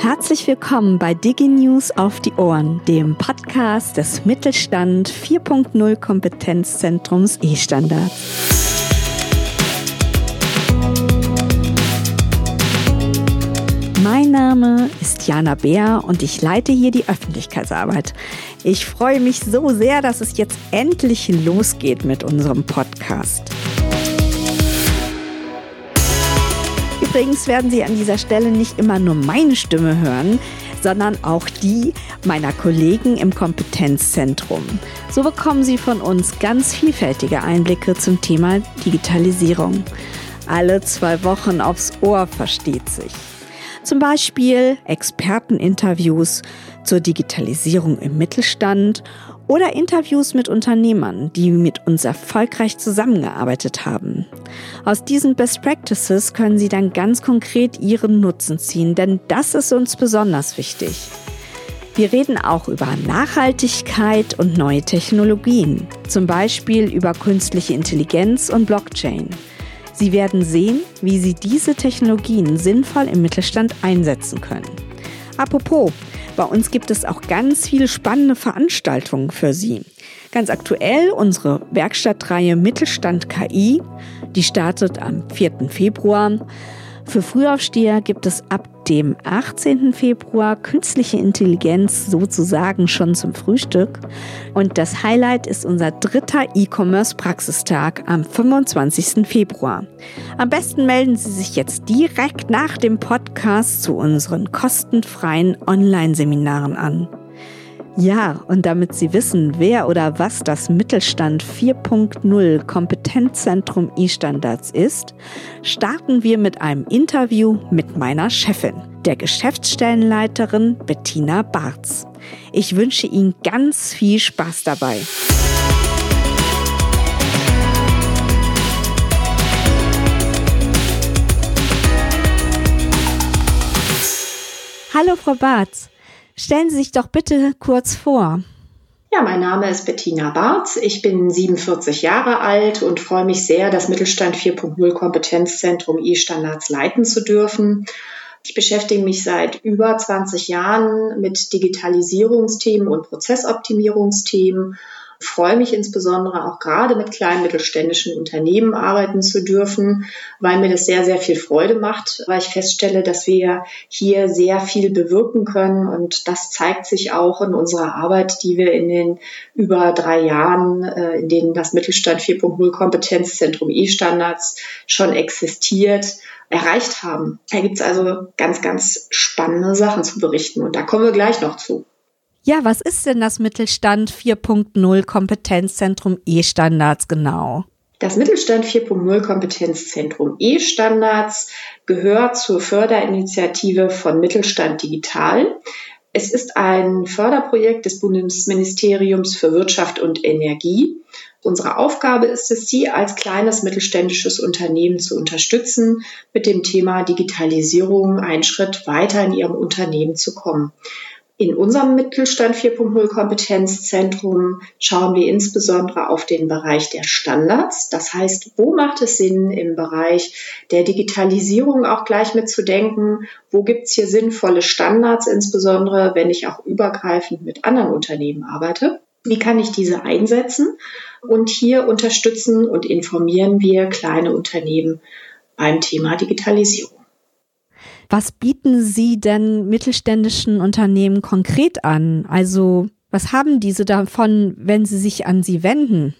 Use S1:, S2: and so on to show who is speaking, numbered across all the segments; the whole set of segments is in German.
S1: Herzlich willkommen bei DigiNews auf die Ohren, dem Podcast des Mittelstand 4.0 Kompetenzzentrums E-Standard. Mein Name ist Jana Beer und ich leite hier die Öffentlichkeitsarbeit. Ich freue mich so sehr, dass es jetzt endlich losgeht mit unserem Podcast. Übrigens werden Sie an dieser Stelle nicht immer nur meine Stimme hören, sondern auch die meiner Kollegen im Kompetenzzentrum. So bekommen Sie von uns ganz vielfältige Einblicke zum Thema Digitalisierung. Alle zwei Wochen aufs Ohr versteht sich. Zum Beispiel Experteninterviews zur Digitalisierung im Mittelstand oder Interviews mit Unternehmern, die mit uns erfolgreich zusammengearbeitet haben. Aus diesen Best Practices können Sie dann ganz konkret Ihren Nutzen ziehen, denn das ist uns besonders wichtig. Wir reden auch über Nachhaltigkeit und neue Technologien, zum Beispiel über künstliche Intelligenz und Blockchain. Sie werden sehen, wie Sie diese Technologien sinnvoll im Mittelstand einsetzen können. Apropos, bei uns gibt es auch ganz viele spannende Veranstaltungen für Sie. Ganz aktuell unsere Werkstattreihe Mittelstand KI, die startet am 4. Februar. Für Frühaufsteher gibt es ab dem 18. Februar künstliche Intelligenz sozusagen schon zum Frühstück. Und das Highlight ist unser dritter E-Commerce-Praxistag am 25. Februar. Am besten melden Sie sich jetzt direkt nach dem Podcast zu unseren kostenfreien Online-Seminaren an. Ja, und damit Sie wissen, wer oder was das Mittelstand 4.0 Kompetenzzentrum E-Standards ist, starten wir mit einem Interview mit meiner Chefin, der Geschäftsstellenleiterin Bettina Barz. Ich wünsche Ihnen ganz viel Spaß dabei. Hallo Frau Barz. Stellen Sie sich doch bitte kurz vor.
S2: Ja, mein Name ist Bettina Barz. Ich bin 47 Jahre alt und freue mich sehr, das Mittelstand 4.0 Kompetenzzentrum E-Standards leiten zu dürfen. Ich beschäftige mich seit über 20 Jahren mit Digitalisierungsthemen und Prozessoptimierungsthemen freue mich insbesondere auch gerade mit kleinen mittelständischen Unternehmen arbeiten zu dürfen, weil mir das sehr, sehr viel Freude macht, weil ich feststelle, dass wir hier sehr viel bewirken können und das zeigt sich auch in unserer Arbeit, die wir in den über drei Jahren, äh, in denen das Mittelstand 4.0 Kompetenzzentrum E-Standards schon existiert, erreicht haben. Da gibt es also ganz, ganz spannende Sachen zu berichten und da kommen wir gleich noch zu.
S1: Ja, was ist denn das Mittelstand 4.0 Kompetenzzentrum E-Standards genau?
S2: Das Mittelstand 4.0 Kompetenzzentrum E-Standards gehört zur Förderinitiative von Mittelstand Digital. Es ist ein Förderprojekt des Bundesministeriums für Wirtschaft und Energie. Unsere Aufgabe ist es, Sie als kleines mittelständisches Unternehmen zu unterstützen, mit dem Thema Digitalisierung einen Schritt weiter in Ihrem Unternehmen zu kommen. In unserem Mittelstand 4.0 Kompetenzzentrum schauen wir insbesondere auf den Bereich der Standards. Das heißt, wo macht es Sinn, im Bereich der Digitalisierung auch gleich mitzudenken? Wo gibt es hier sinnvolle Standards, insbesondere wenn ich auch übergreifend mit anderen Unternehmen arbeite? Wie kann ich diese einsetzen? Und hier unterstützen und informieren wir kleine Unternehmen beim Thema Digitalisierung.
S1: Was bieten Sie denn mittelständischen Unternehmen konkret an? Also was haben diese davon, wenn sie sich an Sie wenden?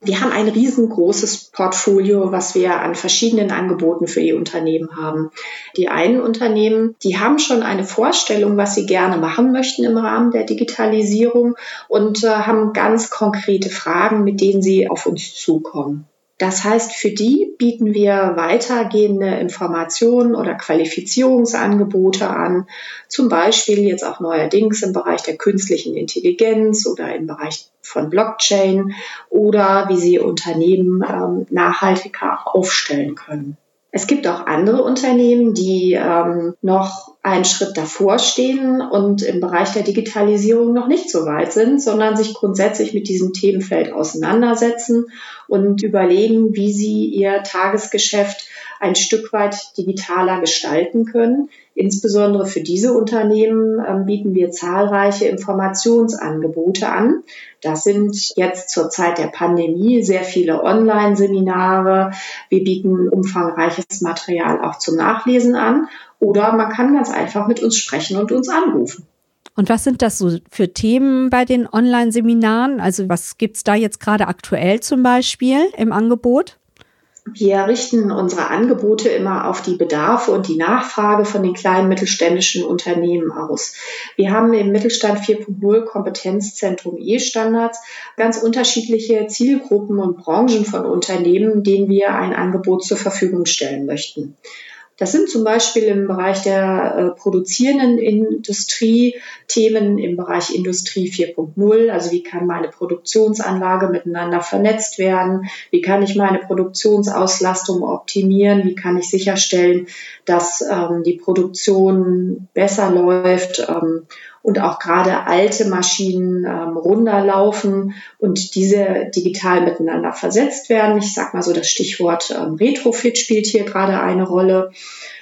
S2: Wir haben ein riesengroßes Portfolio, was wir an verschiedenen Angeboten für Ihr Unternehmen haben. Die einen Unternehmen, die haben schon eine Vorstellung, was sie gerne machen möchten im Rahmen der Digitalisierung und äh, haben ganz konkrete Fragen, mit denen sie auf uns zukommen. Das heißt, für die bieten wir weitergehende Informationen oder Qualifizierungsangebote an, zum Beispiel jetzt auch neuerdings im Bereich der künstlichen Intelligenz oder im Bereich von Blockchain oder wie sie Unternehmen ähm, nachhaltiger aufstellen können. Es gibt auch andere Unternehmen, die ähm, noch einen Schritt davor stehen und im Bereich der Digitalisierung noch nicht so weit sind, sondern sich grundsätzlich mit diesem Themenfeld auseinandersetzen und überlegen, wie sie ihr Tagesgeschäft ein Stück weit digitaler gestalten können. Insbesondere für diese Unternehmen äh, bieten wir zahlreiche Informationsangebote an. Das sind jetzt zur Zeit der Pandemie sehr viele Online-Seminare. Wir bieten umfangreiches Material auch zum Nachlesen an. Oder man kann ganz einfach mit uns sprechen und uns anrufen.
S1: Und was sind das so für Themen bei den Online-Seminaren? Also was gibt's da jetzt gerade aktuell zum Beispiel im Angebot?
S2: Wir richten unsere Angebote immer auf die Bedarfe und die Nachfrage von den kleinen mittelständischen Unternehmen aus. Wir haben im Mittelstand 4.0 Kompetenzzentrum E-Standards ganz unterschiedliche Zielgruppen und Branchen von Unternehmen, denen wir ein Angebot zur Verfügung stellen möchten. Das sind zum Beispiel im Bereich der äh, produzierenden Industrie Themen im Bereich Industrie 4.0. Also wie kann meine Produktionsanlage miteinander vernetzt werden? Wie kann ich meine Produktionsauslastung optimieren? Wie kann ich sicherstellen, dass ähm, die Produktion besser läuft? Ähm, und auch gerade alte Maschinen ähm, runterlaufen und diese digital miteinander versetzt werden. Ich sage mal so, das Stichwort ähm, Retrofit spielt hier gerade eine Rolle.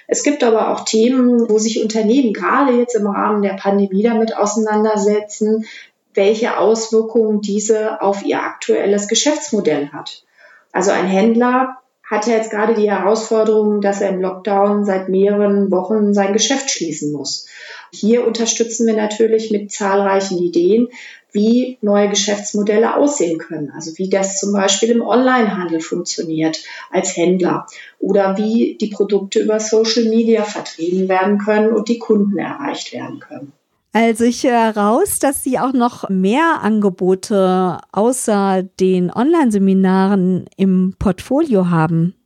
S2: Es gibt aber auch Themen, wo sich Unternehmen gerade jetzt im Rahmen der Pandemie damit auseinandersetzen, welche Auswirkungen diese auf ihr aktuelles Geschäftsmodell hat. Also ein Händler hat ja jetzt gerade die Herausforderung, dass er im Lockdown seit mehreren Wochen sein Geschäft schließen muss. Hier unterstützen wir natürlich mit zahlreichen Ideen, wie neue Geschäftsmodelle aussehen können. Also wie das zum Beispiel im Onlinehandel funktioniert als Händler oder wie die Produkte über Social Media vertrieben werden können und die Kunden erreicht werden können.
S1: Also ich höre raus, dass Sie auch noch mehr Angebote außer den Online-Seminaren im Portfolio haben.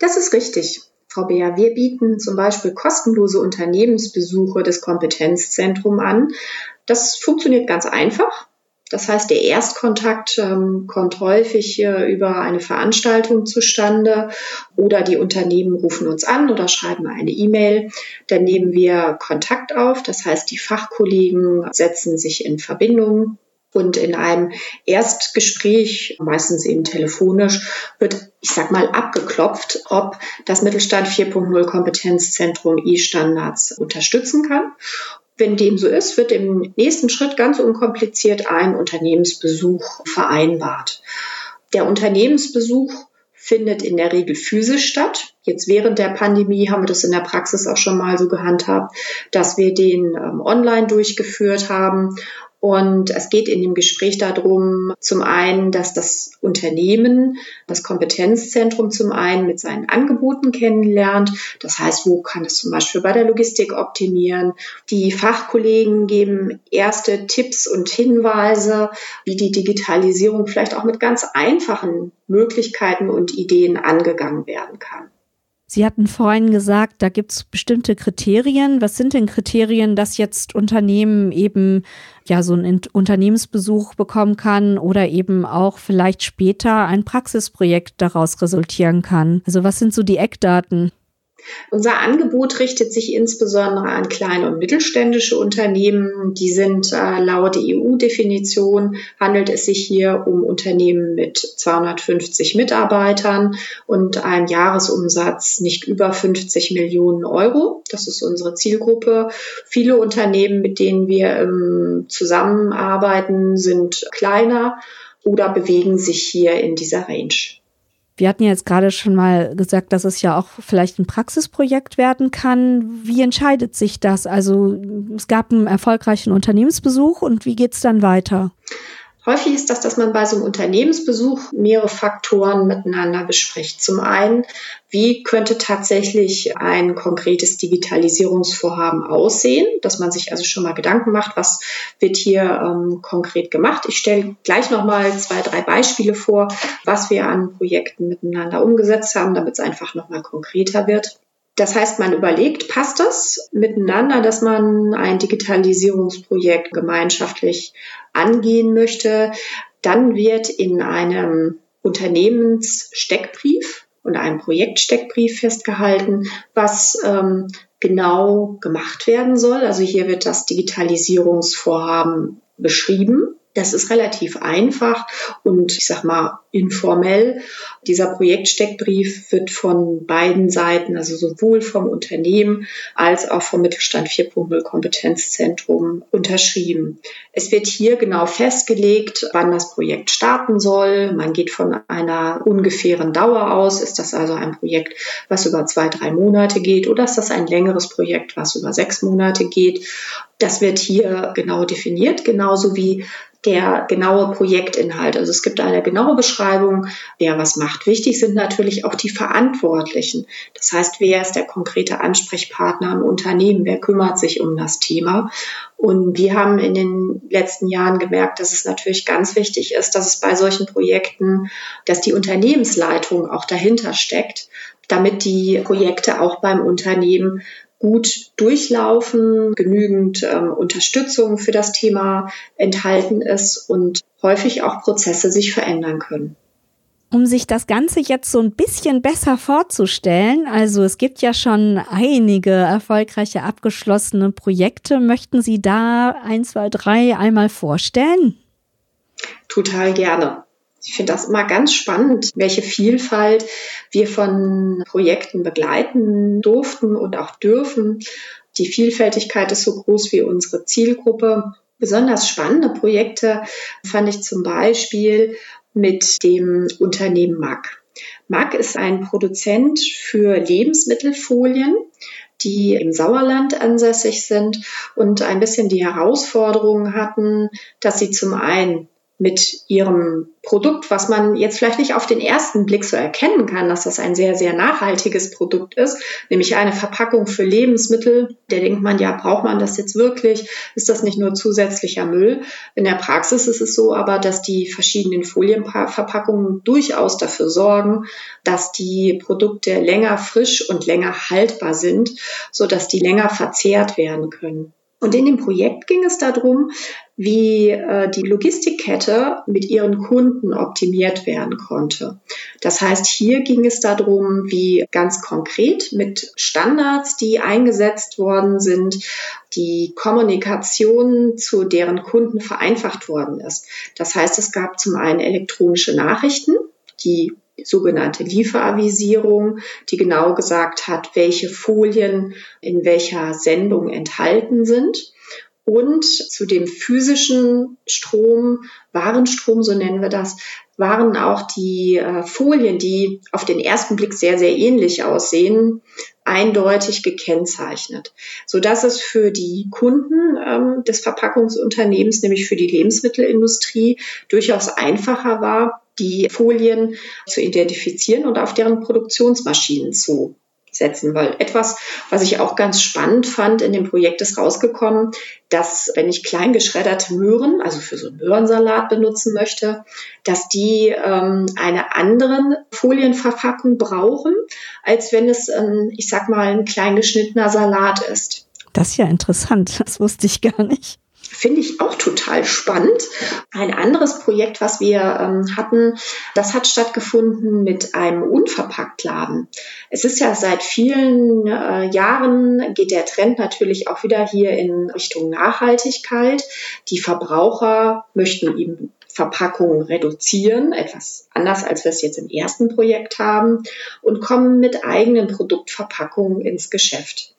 S2: Das ist richtig. Frau Beer, wir bieten zum Beispiel kostenlose Unternehmensbesuche des Kompetenzzentrums an. Das funktioniert ganz einfach. Das heißt, der Erstkontakt ähm, kommt häufig äh, über eine Veranstaltung zustande oder die Unternehmen rufen uns an oder schreiben eine E-Mail. Dann nehmen wir Kontakt auf. Das heißt, die Fachkollegen setzen sich in Verbindung und in einem Erstgespräch, meistens eben telefonisch, wird, ich sag mal, abgeklopft, ob das Mittelstand 4.0 Kompetenzzentrum E-Standards unterstützen kann. Wenn dem so ist, wird im nächsten Schritt ganz unkompliziert ein Unternehmensbesuch vereinbart. Der Unternehmensbesuch findet in der Regel physisch statt. Jetzt während der Pandemie haben wir das in der Praxis auch schon mal so gehandhabt, dass wir den ähm, online durchgeführt haben und es geht in dem Gespräch darum, zum einen, dass das Unternehmen, das Kompetenzzentrum zum einen mit seinen Angeboten kennenlernt. Das heißt, wo kann es zum Beispiel bei der Logistik optimieren? Die Fachkollegen geben erste Tipps und Hinweise, wie die Digitalisierung vielleicht auch mit ganz einfachen Möglichkeiten und Ideen angegangen werden kann.
S1: Sie hatten vorhin gesagt, da gibt es bestimmte Kriterien. Was sind denn Kriterien, dass jetzt Unternehmen eben ja so einen Unternehmensbesuch bekommen kann oder eben auch vielleicht später ein Praxisprojekt daraus resultieren kann? Also was sind so die Eckdaten?
S2: Unser Angebot richtet sich insbesondere an kleine und mittelständische Unternehmen. Die sind äh, laut EU-Definition handelt es sich hier um Unternehmen mit 250 Mitarbeitern und einem Jahresumsatz nicht über 50 Millionen Euro. Das ist unsere Zielgruppe. Viele Unternehmen, mit denen wir ähm, zusammenarbeiten, sind kleiner oder bewegen sich hier in dieser Range.
S1: Wir hatten jetzt gerade schon mal gesagt, dass es ja auch vielleicht ein Praxisprojekt werden kann. Wie entscheidet sich das? Also es gab einen erfolgreichen Unternehmensbesuch und wie geht es dann weiter?
S2: Häufig ist das, dass man bei so einem Unternehmensbesuch mehrere Faktoren miteinander bespricht. Zum einen, wie könnte tatsächlich ein konkretes Digitalisierungsvorhaben aussehen, dass man sich also schon mal Gedanken macht, was wird hier ähm, konkret gemacht. Ich stelle gleich noch mal zwei, drei Beispiele vor, was wir an Projekten miteinander umgesetzt haben, damit es einfach noch mal konkreter wird. Das heißt, man überlegt, passt das miteinander, dass man ein Digitalisierungsprojekt gemeinschaftlich angehen möchte. Dann wird in einem Unternehmenssteckbrief und einem Projektsteckbrief festgehalten, was ähm, genau gemacht werden soll. Also hier wird das Digitalisierungsvorhaben beschrieben Das ist relativ einfach und ich sag mal informell. Dieser Projektsteckbrief wird von beiden Seiten, also sowohl vom Unternehmen als auch vom Mittelstand 4.0 Kompetenzzentrum unterschrieben. Es wird hier genau festgelegt, wann das Projekt starten soll. Man geht von einer ungefähren Dauer aus. Ist das also ein Projekt, was über zwei, drei Monate geht oder ist das ein längeres Projekt, was über sechs Monate geht? Das wird hier genau definiert, genauso wie der genaue Projektinhalt. Also es gibt eine genaue Beschreibung, wer was macht. Wichtig sind natürlich auch die Verantwortlichen. Das heißt, wer ist der konkrete Ansprechpartner im Unternehmen? Wer kümmert sich um das Thema? Und wir haben in den letzten Jahren gemerkt, dass es natürlich ganz wichtig ist, dass es bei solchen Projekten, dass die Unternehmensleitung auch dahinter steckt, damit die Projekte auch beim Unternehmen gut durchlaufen, genügend ähm, Unterstützung für das Thema enthalten ist und häufig auch Prozesse sich verändern können.
S1: Um sich das Ganze jetzt so ein bisschen besser vorzustellen, also es gibt ja schon einige erfolgreiche abgeschlossene Projekte, möchten Sie da ein, zwei, drei einmal vorstellen?
S2: Total gerne. Ich finde das immer ganz spannend, welche Vielfalt wir von Projekten begleiten durften und auch dürfen. Die Vielfältigkeit ist so groß wie unsere Zielgruppe. Besonders spannende Projekte fand ich zum Beispiel mit dem Unternehmen MAG. MAG ist ein Produzent für Lebensmittelfolien die im Sauerland ansässig sind und ein bisschen die Herausforderungen hatten, dass sie zum einen mit ihrem Produkt, was man jetzt vielleicht nicht auf den ersten Blick so erkennen kann, dass das ein sehr, sehr nachhaltiges Produkt ist, nämlich eine Verpackung für Lebensmittel. Da denkt man, ja, braucht man das jetzt wirklich? Ist das nicht nur zusätzlicher Müll? In der Praxis ist es so aber, dass die verschiedenen Folienverpackungen durchaus dafür sorgen, dass die Produkte länger frisch und länger haltbar sind, so dass die länger verzehrt werden können. Und in dem Projekt ging es darum, wie äh, die Logistikkette mit ihren Kunden optimiert werden konnte. Das heißt, hier ging es darum, wie ganz konkret mit Standards, die eingesetzt worden sind, die Kommunikation zu deren Kunden vereinfacht worden ist. Das heißt, es gab zum einen elektronische Nachrichten, die sogenannte Lieferavisierung, die genau gesagt hat, welche Folien in welcher Sendung enthalten sind. Und zu dem physischen Strom, Warenstrom, so nennen wir das, waren auch die äh, Folien, die auf den ersten Blick sehr, sehr ähnlich aussehen, eindeutig gekennzeichnet, so dass es für die Kunden ähm, des Verpackungsunternehmens, nämlich für die Lebensmittelindustrie, durchaus einfacher war, die Folien zu identifizieren und auf deren Produktionsmaschinen zu setzen, weil etwas, was ich auch ganz spannend fand in dem Projekt ist rausgekommen, dass wenn ich klein geschredderte Möhren, also für so einen Möhrensalat benutzen möchte, dass die ähm, eine anderen Folienverpackung brauchen, als wenn es, ähm, ich sag mal, ein klein geschnittener Salat ist.
S1: Das ist ja interessant, das wusste ich gar nicht.
S2: Finde ich auch total spannend. Ein anderes Projekt, was wir ähm, hatten, das hat stattgefunden mit einem Unverpacktladen. Es ist ja seit vielen äh, Jahren geht der Trend natürlich auch wieder hier in Richtung Nachhaltigkeit. Die Verbraucher möchten eben Verpackungen reduzieren, etwas anders als wir es jetzt im ersten Projekt haben, und kommen mit eigenen Produktverpackungen ins Geschäft.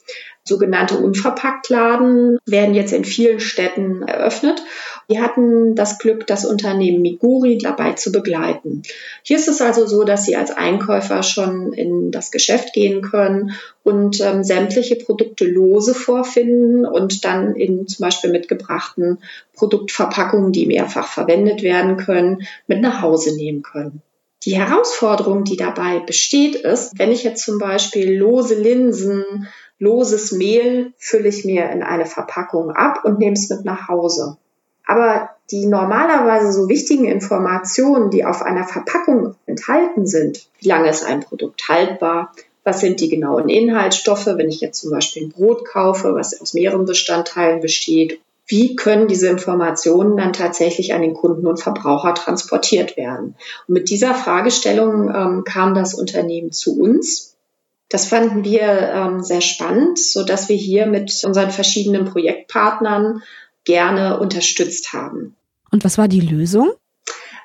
S2: Sogenannte Unverpacktladen werden jetzt in vielen Städten eröffnet. Wir hatten das Glück, das Unternehmen Miguri dabei zu begleiten. Hier ist es also so, dass Sie als Einkäufer schon in das Geschäft gehen können und ähm, sämtliche Produkte lose vorfinden und dann in zum Beispiel mitgebrachten Produktverpackungen, die mehrfach verwendet werden können, mit nach Hause nehmen können. Die Herausforderung, die dabei besteht, ist, wenn ich jetzt zum Beispiel lose Linsen loses Mehl fülle ich mir in eine Verpackung ab und nehme es mit nach Hause. Aber die normalerweise so wichtigen Informationen, die auf einer Verpackung enthalten sind, wie lange ist ein Produkt haltbar, was sind die genauen Inhaltsstoffe, wenn ich jetzt zum Beispiel ein Brot kaufe, was aus mehreren Bestandteilen besteht, wie können diese Informationen dann tatsächlich an den Kunden und Verbraucher transportiert werden? Und mit dieser Fragestellung ähm, kam das Unternehmen zu uns das fanden wir ähm, sehr spannend, so dass wir hier mit unseren verschiedenen Projektpartnern gerne unterstützt haben.
S1: Und was war die Lösung?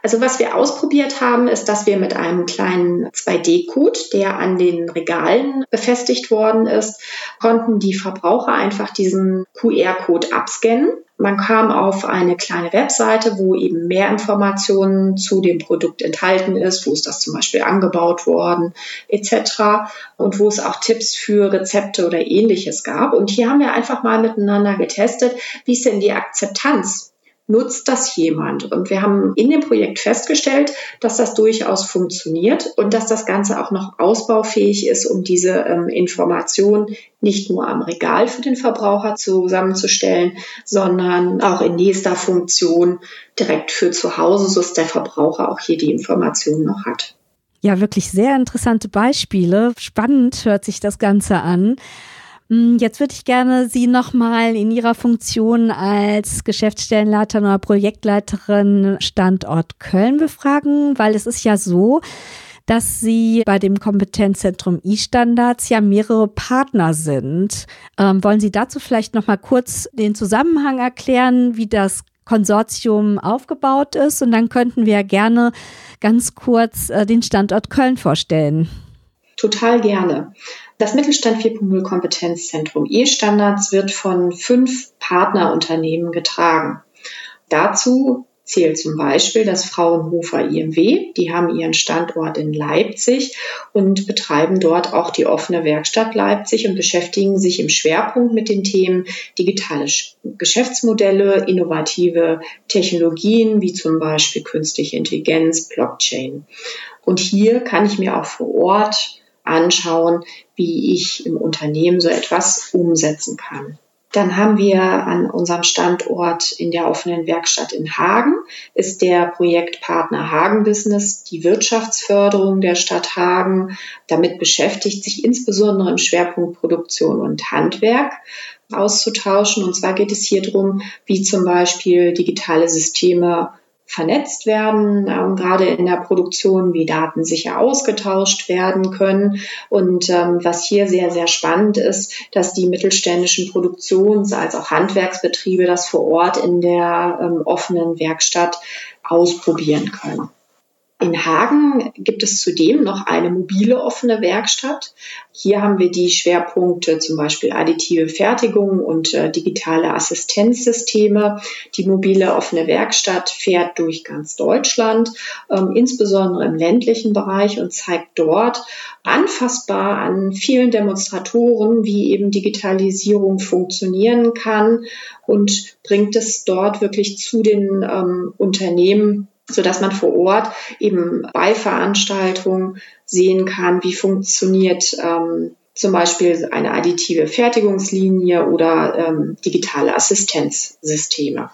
S2: Also was wir ausprobiert haben, ist, dass wir mit einem kleinen 2D-Code, der an den Regalen befestigt worden ist, konnten die Verbraucher einfach diesen QR-Code abscannen. Man kam auf eine kleine Webseite, wo eben mehr Informationen zu dem Produkt enthalten ist, wo ist das zum Beispiel angebaut worden, etc. Und wo es auch Tipps für Rezepte oder ähnliches gab. Und hier haben wir einfach mal miteinander getestet, wie ist denn die Akzeptanz nutzt das jemand? Und wir haben in dem Projekt festgestellt, dass das durchaus funktioniert und dass das Ganze auch noch ausbaufähig ist, um diese ähm, Information nicht nur am Regal für den Verbraucher zusammenzustellen, sondern auch in nächster Funktion direkt für zu Hause, sodass der Verbraucher auch hier die Information noch hat.
S1: Ja, wirklich sehr interessante Beispiele. Spannend hört sich das Ganze an. Hm, jetzt würde ich gerne Sie nochmal in Ihrer Funktion als Geschäftsstellenleiter oder Projektleiterin Standort Köln befragen, weil es ist ja so, dass Sie bei dem Kompetenzzentrum E-Standards ja mehrere Partner sind. Ähm, wollen Sie dazu vielleicht nochmal kurz den Zusammenhang erklären, wie das Konsortium aufgebaut ist? Und dann könnten wir gerne ganz kurz äh, den Standort Köln vorstellen.
S2: Total gerne. Das Mittelstand 4.0 Kompetenzzentrum E-Standards wird von fünf Partnerunternehmen getragen. Dazu zählt zum Beispiel das Fraunhofer IMW. Die haben ihren Standort in Leipzig und betreiben dort auch die offene Werkstatt Leipzig und beschäftigen sich im Schwerpunkt mit den Themen digitale Geschäftsmodelle, innovative Technologien wie zum Beispiel künstliche Intelligenz, Blockchain. Und hier kann ich mir auch vor Ort anschauen, wie ich im Unternehmen so etwas umsetzen kann. Dann haben wir an unserem Standort in der offenen Werkstatt in Hagen, ist der Projektpartner Hagen Business die Wirtschaftsförderung der Stadt Hagen. Damit beschäftigt sich insbesondere im Schwerpunkt Produktion und Handwerk auszutauschen. Und zwar geht es hier darum, wie zum Beispiel digitale Systeme vernetzt werden, ähm, gerade in der Produktion, wie Daten sicher ausgetauscht werden können. Und ähm, was hier sehr, sehr spannend ist, dass die mittelständischen Produktions- als auch Handwerksbetriebe das vor Ort in der ähm, offenen Werkstatt ausprobieren können. In Hagen gibt es zudem noch eine mobile offene Werkstatt. Hier haben wir die Schwerpunkte zum Beispiel additive Fertigung und äh, digitale Assistenzsysteme. Die mobile offene Werkstatt fährt durch ganz Deutschland, ähm, insbesondere im ländlichen Bereich und zeigt dort anfassbar an vielen Demonstratoren, wie eben Digitalisierung funktionieren kann und bringt es dort wirklich zu den ähm, Unternehmen so dass man vor Ort eben bei Veranstaltungen sehen kann, wie funktioniert ähm, zum Beispiel eine additive Fertigungslinie oder ähm, digitale Assistenzsysteme.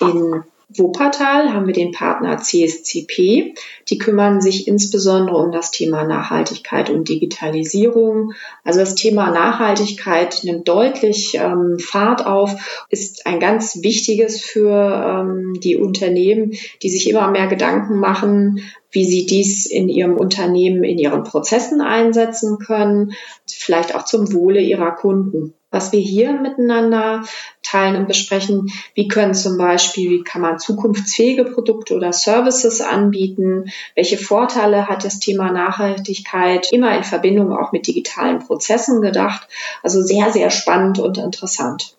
S2: In Wuppertal haben wir den Partner CSCP. Die kümmern sich insbesondere um das Thema Nachhaltigkeit und Digitalisierung. Also das Thema Nachhaltigkeit nimmt deutlich ähm, Fahrt auf, ist ein ganz wichtiges für ähm, die Unternehmen, die sich immer mehr Gedanken machen, wie sie dies in ihrem Unternehmen, in ihren Prozessen einsetzen können, vielleicht auch zum Wohle ihrer Kunden was wir hier miteinander teilen und besprechen. Wie können zum Beispiel, wie kann man zukunftsfähige Produkte oder Services anbieten? Welche Vorteile hat das Thema Nachhaltigkeit? Immer in Verbindung auch mit digitalen Prozessen gedacht. Also sehr, sehr spannend und interessant.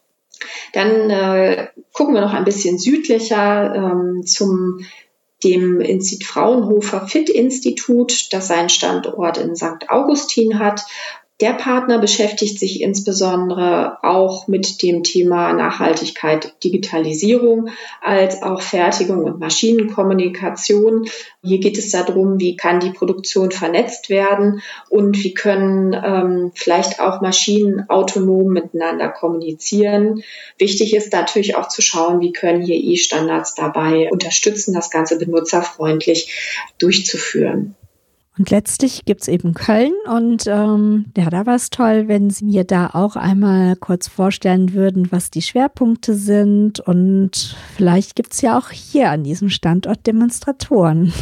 S2: Dann äh, gucken wir noch ein bisschen südlicher ähm, zum dem Institut Fraunhofer Fit Institut, das seinen Standort in St. Augustin hat, der Partner beschäftigt sich insbesondere auch mit dem Thema Nachhaltigkeit, Digitalisierung als auch Fertigung und Maschinenkommunikation. Hier geht es darum, wie kann die Produktion vernetzt werden und wie können ähm, vielleicht auch Maschinen autonom miteinander kommunizieren. Wichtig ist natürlich auch zu schauen, wie können hier E-Standards dabei unterstützen, das Ganze benutzerfreundlich durchzuführen.
S1: Und letztlich gibt's eben Köln und ähm, ja, da war es toll, wenn Sie mir da auch einmal kurz vorstellen würden, was die Schwerpunkte sind. Und vielleicht gibt's ja auch hier an diesem Standort Demonstratoren.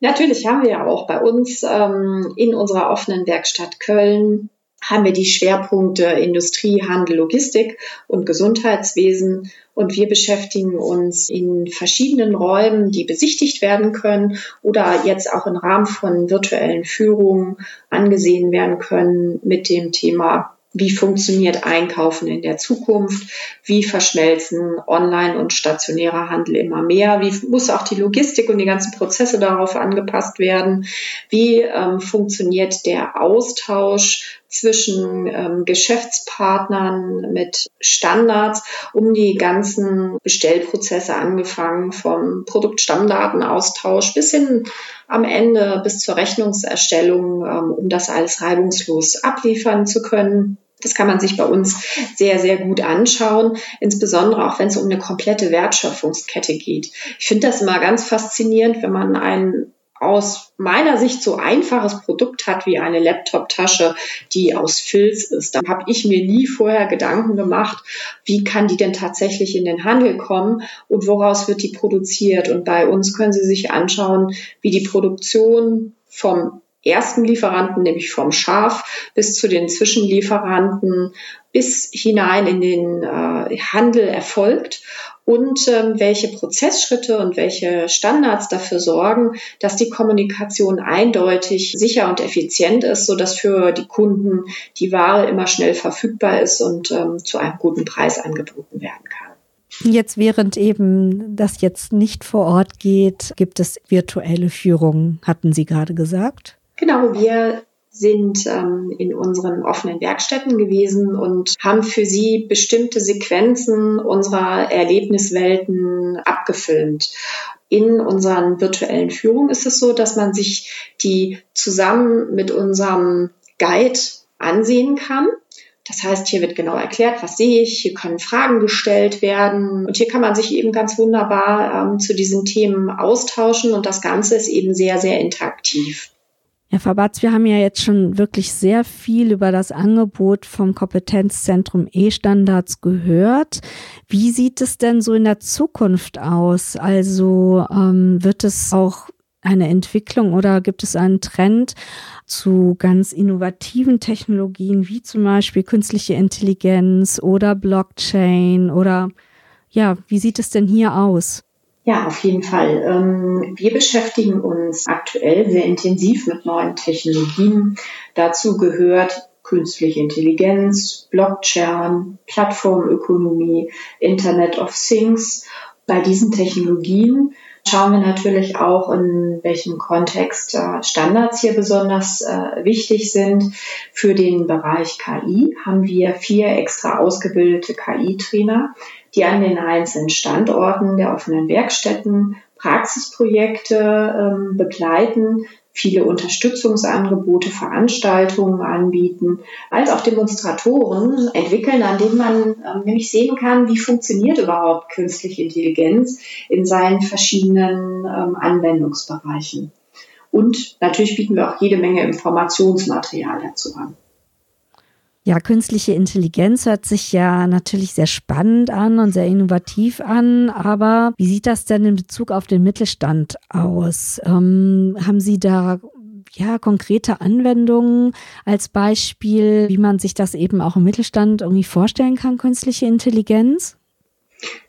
S2: Natürlich haben wir ja auch bei uns ähm, in unserer offenen Werkstatt Köln haben wir die Schwerpunkte Industrie, Handel, Logistik und Gesundheitswesen. Und wir beschäftigen uns in verschiedenen Räumen, die besichtigt werden können oder jetzt auch im Rahmen von virtuellen Führungen angesehen werden können mit dem Thema wie funktioniert Einkaufen in der Zukunft? Wie verschmelzen Online- und stationärer Handel immer mehr? Wie muss auch die Logistik und die ganzen Prozesse darauf angepasst werden? Wie ähm, funktioniert der Austausch zwischen ähm, Geschäftspartnern mit Standards, um die ganzen Bestellprozesse angefangen vom Produktstammdatenaustausch bis hin am Ende bis zur Rechnungserstellung, ähm, um das alles reibungslos abliefern zu können. Das kann man sich bei uns sehr, sehr gut anschauen, insbesondere auch wenn es um eine komplette Wertschöpfungskette geht. Ich finde das immer ganz faszinierend, wenn man ein aus meiner Sicht so einfaches Produkt hat wie eine Laptop-Tasche, die aus Filz ist. Da habe ich mir nie vorher Gedanken gemacht, wie kann die denn tatsächlich in den Handel kommen und woraus wird die produziert. Und bei uns können Sie sich anschauen, wie die Produktion vom ersten Lieferanten, nämlich vom Schaf, bis zu den Zwischenlieferanten, bis hinein in den äh, Handel erfolgt und ähm, welche Prozessschritte und welche Standards dafür sorgen, dass die Kommunikation eindeutig, sicher und effizient ist, sodass für die Kunden die Ware immer schnell verfügbar ist und ähm, zu einem guten Preis angeboten werden kann.
S1: Jetzt während eben das jetzt nicht vor Ort geht, gibt es virtuelle Führungen, hatten Sie gerade gesagt?
S2: Genau, wir sind ähm, in unseren offenen Werkstätten gewesen und haben für sie bestimmte Sequenzen unserer Erlebniswelten abgefilmt. In unseren virtuellen Führungen ist es so, dass man sich die zusammen mit unserem Guide ansehen kann. Das heißt, hier wird genau erklärt, was sehe ich, hier können Fragen gestellt werden und hier kann man sich eben ganz wunderbar ähm, zu diesen Themen austauschen und das Ganze ist eben sehr, sehr interaktiv.
S1: Herr Fabatz, wir haben ja jetzt schon wirklich sehr viel über das Angebot vom Kompetenzzentrum E-Standards gehört. Wie sieht es denn so in der Zukunft aus? Also ähm, wird es auch eine Entwicklung oder gibt es einen Trend zu ganz innovativen Technologien wie zum Beispiel künstliche Intelligenz oder Blockchain oder ja, wie sieht es denn hier aus?
S2: Ja, auf jeden Fall. Ähm, wir beschäftigen uns aktuell sehr intensiv mit neuen Technologien. Dazu gehört künstliche Intelligenz, Blockchain, Plattformökonomie, Internet of Things. Bei diesen Technologien schauen wir natürlich auch, in welchem Kontext äh, Standards hier besonders äh, wichtig sind. Für den Bereich KI haben wir vier extra ausgebildete KI-Trainer, die an den einzelnen Standorten der offenen Werkstätten Praxisprojekte ähm, begleiten, viele Unterstützungsangebote, Veranstaltungen anbieten, als auch Demonstratoren entwickeln, an denen man ähm, nämlich sehen kann, wie funktioniert überhaupt künstliche Intelligenz in seinen verschiedenen ähm, Anwendungsbereichen. Und natürlich bieten wir auch jede Menge Informationsmaterial dazu an.
S1: Ja, künstliche Intelligenz hört sich ja natürlich sehr spannend an und sehr innovativ an, aber wie sieht das denn in Bezug auf den Mittelstand aus? Ähm, haben Sie da ja, konkrete Anwendungen als Beispiel, wie man sich das eben auch im Mittelstand irgendwie vorstellen kann, künstliche Intelligenz?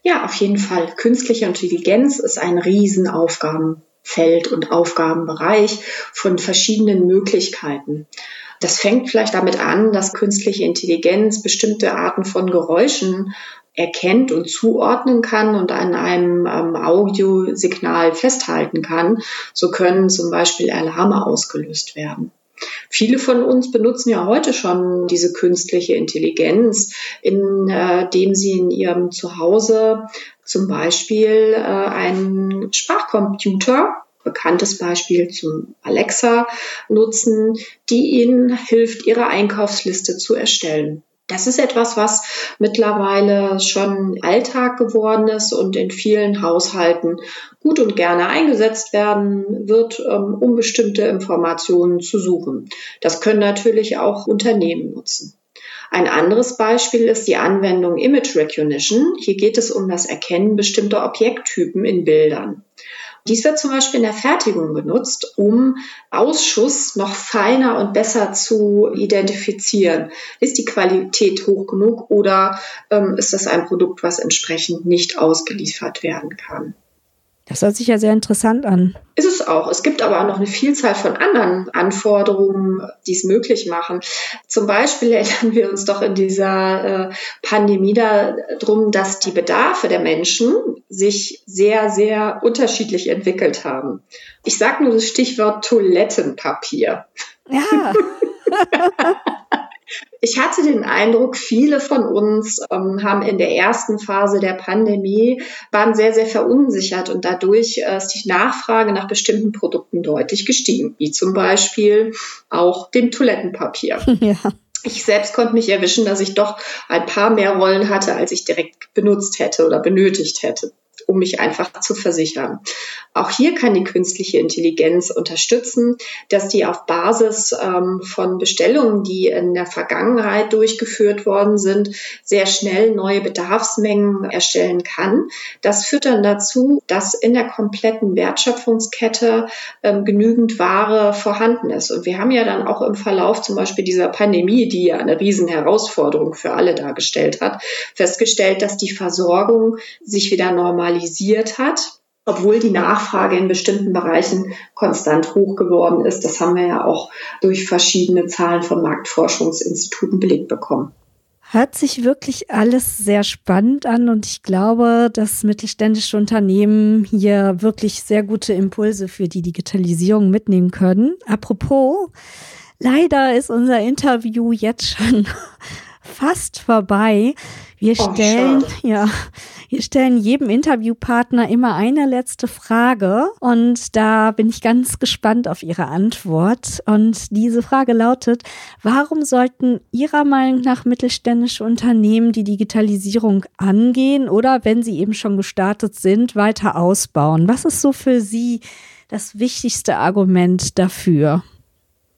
S2: Ja, auf jeden Fall. Künstliche Intelligenz ist ein Riesenaufgabenfeld und Aufgabenbereich von verschiedenen Möglichkeiten. Das fängt vielleicht damit an, dass künstliche Intelligenz bestimmte Arten von Geräuschen erkennt und zuordnen kann und an einem ähm, Audiosignal festhalten kann. So können zum Beispiel Alarme ausgelöst werden. Viele von uns benutzen ja heute schon diese künstliche Intelligenz, indem äh, sie in ihrem Zuhause zum Beispiel äh, einen Sprachcomputer bekanntes Beispiel zum Alexa nutzen, die Ihnen hilft, Ihre Einkaufsliste zu erstellen. Das ist etwas, was mittlerweile schon Alltag geworden ist und in vielen Haushalten gut und gerne eingesetzt werden wird, ähm, um bestimmte Informationen zu suchen. Das können natürlich auch Unternehmen nutzen. Ein anderes Beispiel ist die Anwendung Image Recognition. Hier geht es um das Erkennen bestimmter Objekttypen in Bildern. Dies wird zum Beispiel in der Fertigung genutzt, um Ausschuss noch feiner und besser zu identifizieren. Ist die Qualität hoch genug oder ähm, ist das ein Produkt, was entsprechend nicht ausgeliefert werden kann?
S1: Das hört sich ja sehr interessant an.
S2: Ist es auch. Es gibt aber auch noch eine Vielzahl von anderen Anforderungen, die es möglich machen. Zum Beispiel erinnern wir uns doch in dieser äh, Pandemie darum, dass die Bedarfe der Menschen sich sehr, sehr unterschiedlich entwickelt haben. Ich sage nur das Stichwort Toilettenpapier.
S1: Ja.
S2: Ich hatte den Eindruck, viele von uns ähm, haben in der ersten Phase der Pandemie waren sehr, sehr verunsichert und dadurch äh, ist die Nachfrage nach bestimmten Produkten deutlich gestiegen, wie zum Beispiel auch dem Toilettenpapier. Ja. Ich selbst konnte mich erwischen, dass ich doch ein paar mehr Rollen hatte, als ich direkt benutzt hätte oder benötigt hätte um mich einfach zu versichern. Auch hier kann die künstliche Intelligenz unterstützen, dass die auf Basis ähm, von Bestellungen, die in der Vergangenheit durchgeführt worden sind, sehr schnell neue Bedarfsmengen erstellen kann. Das führt dann dazu, dass in der kompletten Wertschöpfungskette ähm, genügend Ware vorhanden ist. Und wir haben ja dann auch im Verlauf zum Beispiel dieser Pandemie, die ja eine Riesenherausforderung für alle dargestellt hat, festgestellt, dass die Versorgung sich wieder normal normalisiert hat, obwohl die Nachfrage in bestimmten Bereichen konstant hoch geworden ist. Das haben wir ja auch durch verschiedene Zahlen von Marktforschungsinstituten belegt bekommen.
S1: Hört sich wirklich alles sehr spannend an und ich glaube, dass mittelständische Unternehmen hier wirklich sehr gute Impulse für die Digitalisierung mitnehmen können. Apropos, leider ist unser Interview jetzt schon fast vorbei. Wir oh, stellen, oh, ja, wir stellen jedem Interviewpartner immer eine letzte Frage und da bin ich ganz gespannt auf Ihre Antwort. Und diese Frage lautet, warum sollten Ihrer Meinung nach mittelständische Unternehmen die Digitalisierung angehen oder wenn sie eben schon gestartet sind, weiter ausbauen? Was ist so für Sie das wichtigste Argument dafür?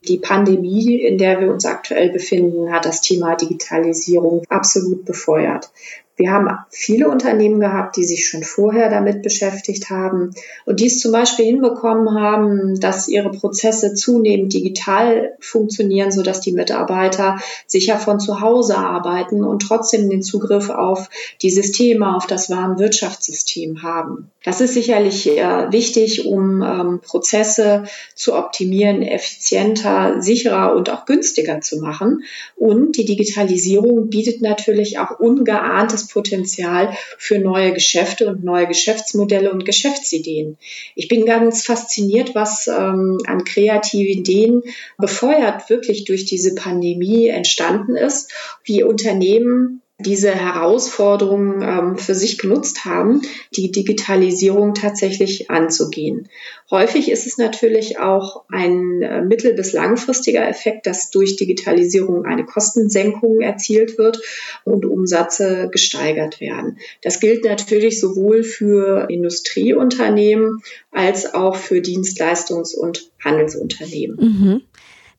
S2: Die Pandemie, in der wir uns aktuell befinden, hat das Thema Digitalisierung absolut befeuert. Wir haben viele Unternehmen gehabt, die sich schon vorher damit beschäftigt haben und dies zum Beispiel hinbekommen haben, dass ihre Prozesse zunehmend digital funktionieren, sodass die Mitarbeiter sicher von zu Hause arbeiten und trotzdem den Zugriff auf die Systeme, auf das Warenwirtschaftssystem haben. Das ist sicherlich äh, wichtig, um ähm, Prozesse zu optimieren, effizienter, sicherer und auch günstiger zu machen. Und die Digitalisierung bietet natürlich auch ungeahntes Potenzial für neue Geschäfte und neue Geschäftsmodelle und Geschäftsideen. Ich bin ganz fasziniert, was ähm, an kreativen Ideen befeuert wirklich durch diese Pandemie entstanden ist, wie Unternehmen diese Herausforderungen ähm, für sich genutzt haben, die Digitalisierung tatsächlich anzugehen. Häufig ist es natürlich auch ein äh, mittel- bis langfristiger Effekt, dass durch Digitalisierung eine Kostensenkung erzielt wird und Umsätze gesteigert werden. Das gilt natürlich sowohl für Industrieunternehmen als auch für Dienstleistungs- und Handelsunternehmen.
S1: Mhm.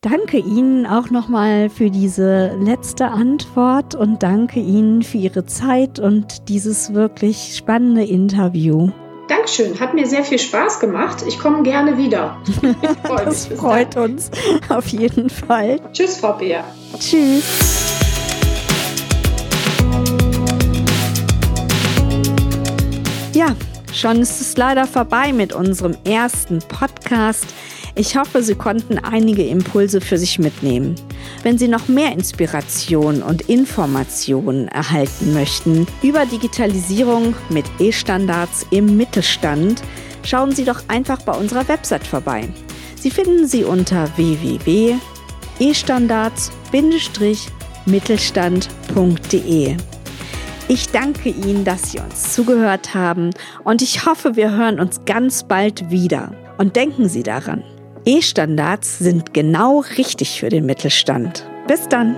S1: Danke Ihnen auch nochmal für diese letzte Antwort und danke Ihnen für Ihre Zeit und dieses wirklich spannende Interview.
S2: Dankeschön, hat mir sehr viel Spaß gemacht. Ich komme gerne wieder.
S1: das freut uns auf jeden Fall.
S2: Tschüss, Frau Beer.
S1: Tschüss. Ja, schon ist es leider vorbei mit unserem ersten Podcast. Ich hoffe, Sie konnten einige Impulse für sich mitnehmen. Wenn Sie noch mehr Inspiration und Informationen erhalten möchten über Digitalisierung mit E-Standards im Mittelstand, schauen Sie doch einfach bei unserer Website vorbei. Sie finden sie unter www.estandards-mittelstand.de. Ich danke Ihnen, dass Sie uns zugehört haben und ich hoffe, wir hören uns ganz bald wieder. Und denken Sie daran, E-Standards sind genau richtig für den Mittelstand. Bis dann!